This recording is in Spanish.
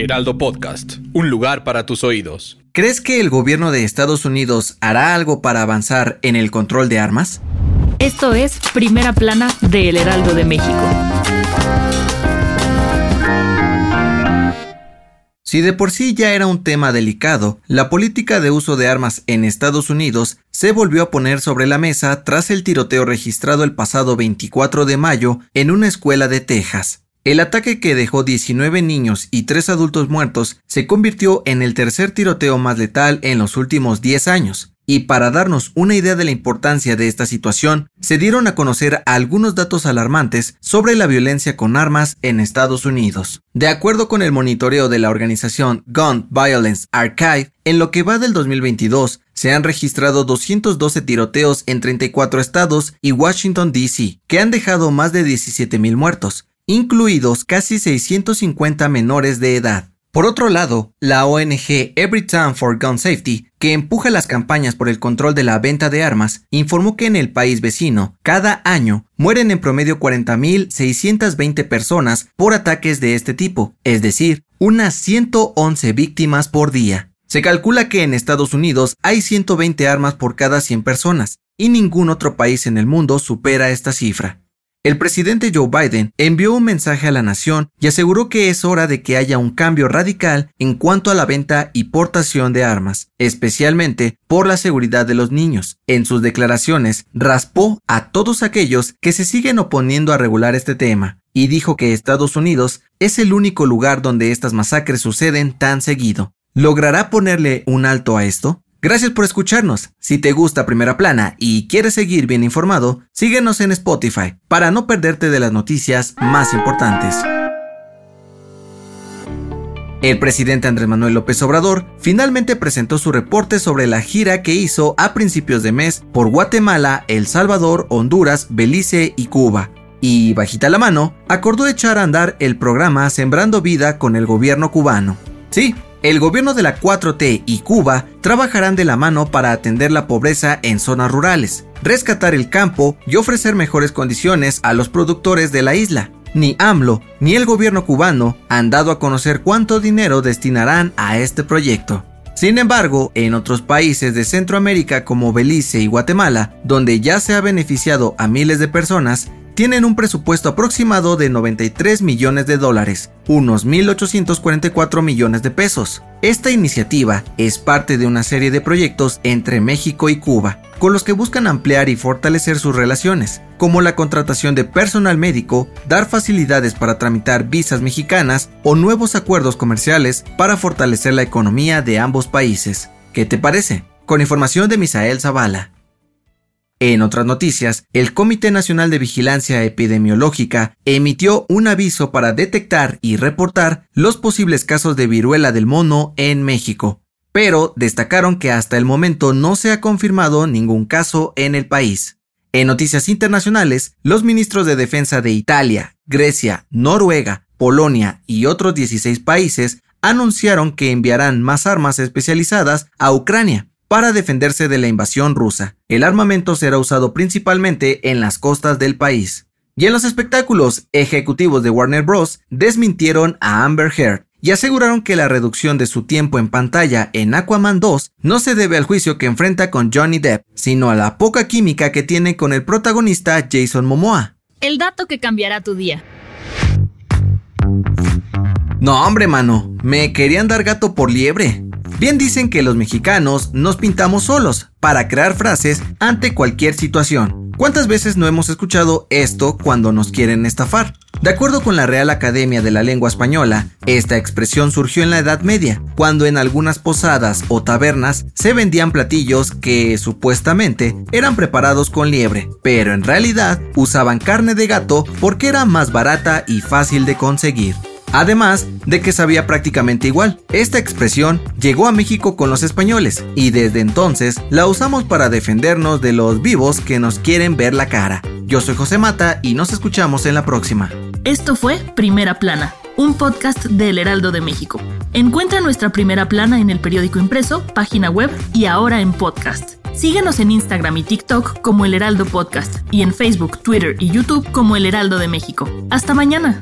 Heraldo Podcast, un lugar para tus oídos. ¿Crees que el gobierno de Estados Unidos hará algo para avanzar en el control de armas? Esto es Primera Plana de El Heraldo de México. Si de por sí ya era un tema delicado, la política de uso de armas en Estados Unidos se volvió a poner sobre la mesa tras el tiroteo registrado el pasado 24 de mayo en una escuela de Texas. El ataque que dejó 19 niños y 3 adultos muertos se convirtió en el tercer tiroteo más letal en los últimos 10 años. Y para darnos una idea de la importancia de esta situación, se dieron a conocer algunos datos alarmantes sobre la violencia con armas en Estados Unidos. De acuerdo con el monitoreo de la organización Gun Violence Archive, en lo que va del 2022, se han registrado 212 tiroteos en 34 estados y Washington, D.C., que han dejado más de 17.000 muertos, incluidos casi 650 menores de edad. Por otro lado, la ONG Every Time for Gun Safety, que empuja las campañas por el control de la venta de armas, informó que en el país vecino, cada año, mueren en promedio 40.620 personas por ataques de este tipo, es decir, unas 111 víctimas por día. Se calcula que en Estados Unidos hay 120 armas por cada 100 personas, y ningún otro país en el mundo supera esta cifra. El presidente Joe Biden envió un mensaje a la nación y aseguró que es hora de que haya un cambio radical en cuanto a la venta y portación de armas, especialmente por la seguridad de los niños. En sus declaraciones, raspó a todos aquellos que se siguen oponiendo a regular este tema y dijo que Estados Unidos es el único lugar donde estas masacres suceden tan seguido. ¿Logrará ponerle un alto a esto? Gracias por escucharnos. Si te gusta Primera Plana y quieres seguir bien informado, síguenos en Spotify para no perderte de las noticias más importantes. El presidente Andrés Manuel López Obrador finalmente presentó su reporte sobre la gira que hizo a principios de mes por Guatemala, El Salvador, Honduras, Belice y Cuba. Y, bajita la mano, acordó echar a andar el programa Sembrando Vida con el gobierno cubano. Sí, el gobierno de la 4T y Cuba trabajarán de la mano para atender la pobreza en zonas rurales, rescatar el campo y ofrecer mejores condiciones a los productores de la isla. Ni AMLO ni el gobierno cubano han dado a conocer cuánto dinero destinarán a este proyecto. Sin embargo, en otros países de Centroamérica como Belice y Guatemala, donde ya se ha beneficiado a miles de personas, tienen un presupuesto aproximado de 93 millones de dólares, unos 1.844 millones de pesos. Esta iniciativa es parte de una serie de proyectos entre México y Cuba, con los que buscan ampliar y fortalecer sus relaciones, como la contratación de personal médico, dar facilidades para tramitar visas mexicanas o nuevos acuerdos comerciales para fortalecer la economía de ambos países. ¿Qué te parece? Con información de Misael Zavala. En otras noticias, el Comité Nacional de Vigilancia Epidemiológica emitió un aviso para detectar y reportar los posibles casos de viruela del mono en México, pero destacaron que hasta el momento no se ha confirmado ningún caso en el país. En noticias internacionales, los ministros de Defensa de Italia, Grecia, Noruega, Polonia y otros 16 países anunciaron que enviarán más armas especializadas a Ucrania para defenderse de la invasión rusa. El armamento será usado principalmente en las costas del país. Y en los espectáculos, ejecutivos de Warner Bros. desmintieron a Amber Heard y aseguraron que la reducción de su tiempo en pantalla en Aquaman 2 no se debe al juicio que enfrenta con Johnny Depp, sino a la poca química que tiene con el protagonista Jason Momoa. El dato que cambiará tu día. No, hombre, mano, me querían dar gato por liebre. Bien dicen que los mexicanos nos pintamos solos para crear frases ante cualquier situación. ¿Cuántas veces no hemos escuchado esto cuando nos quieren estafar? De acuerdo con la Real Academia de la Lengua Española, esta expresión surgió en la Edad Media, cuando en algunas posadas o tabernas se vendían platillos que supuestamente eran preparados con liebre, pero en realidad usaban carne de gato porque era más barata y fácil de conseguir. Además de que sabía prácticamente igual. Esta expresión llegó a México con los españoles y desde entonces la usamos para defendernos de los vivos que nos quieren ver la cara. Yo soy José Mata y nos escuchamos en la próxima. Esto fue Primera Plana, un podcast del Heraldo de México. Encuentra nuestra Primera Plana en el periódico impreso, página web y ahora en podcast. Síguenos en Instagram y TikTok como El Heraldo Podcast y en Facebook, Twitter y YouTube como El Heraldo de México. Hasta mañana.